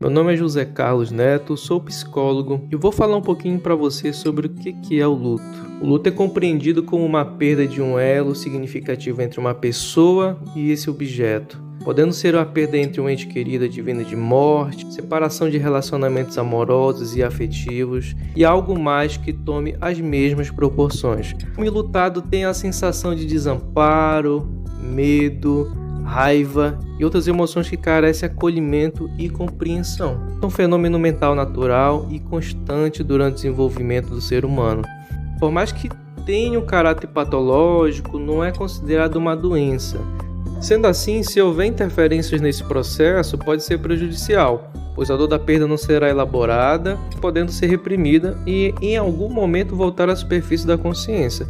Meu nome é José Carlos Neto, sou psicólogo e vou falar um pouquinho para você sobre o que é o luto. O luto é compreendido como uma perda de um elo significativo entre uma pessoa e esse objeto, podendo ser uma perda entre um ente querido advinda de morte, separação de relacionamentos amorosos e afetivos e algo mais que tome as mesmas proporções. O lutado tem a sensação de desamparo, medo, raiva e outras emoções que carecem acolhimento e compreensão. É um fenômeno mental natural e constante durante o desenvolvimento do ser humano. Por mais que tenha um caráter patológico, não é considerado uma doença. Sendo assim, se houver interferências nesse processo, pode ser prejudicial, pois a dor da perda não será elaborada, podendo ser reprimida e em algum momento voltar à superfície da consciência,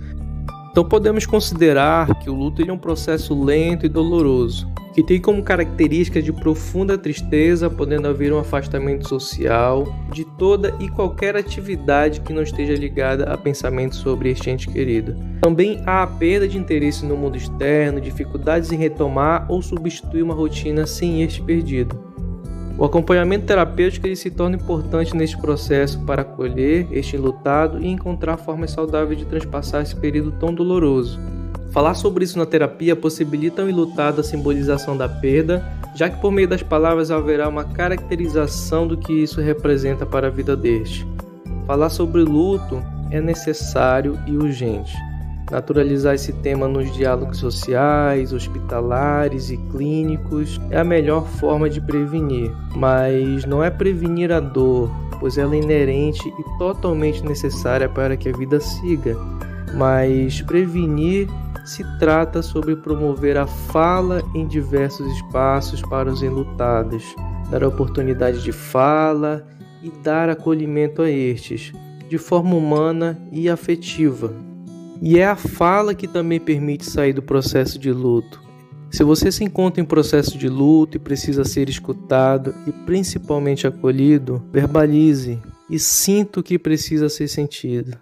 então podemos considerar que o luto é um processo lento e doloroso, que tem como característica de profunda tristeza, podendo haver um afastamento social de toda e qualquer atividade que não esteja ligada a pensamentos sobre este ente querido. Também há a perda de interesse no mundo externo, dificuldades em retomar ou substituir uma rotina sem este perdido. O acompanhamento terapêutico ele se torna importante neste processo para acolher este enlutado e encontrar formas saudáveis de transpassar esse período tão doloroso. Falar sobre isso na terapia possibilita ao enlutado a simbolização da perda, já que por meio das palavras haverá uma caracterização do que isso representa para a vida deste. Falar sobre luto é necessário e urgente Naturalizar esse tema nos diálogos sociais, hospitalares e clínicos é a melhor forma de prevenir, mas não é prevenir a dor, pois ela é inerente e totalmente necessária para que a vida siga. Mas prevenir se trata sobre promover a fala em diversos espaços para os enlutados, dar oportunidade de fala e dar acolhimento a estes, de forma humana e afetiva. E é a fala que também permite sair do processo de luto. Se você se encontra em processo de luto e precisa ser escutado e principalmente acolhido, verbalize e sinta o que precisa ser sentido.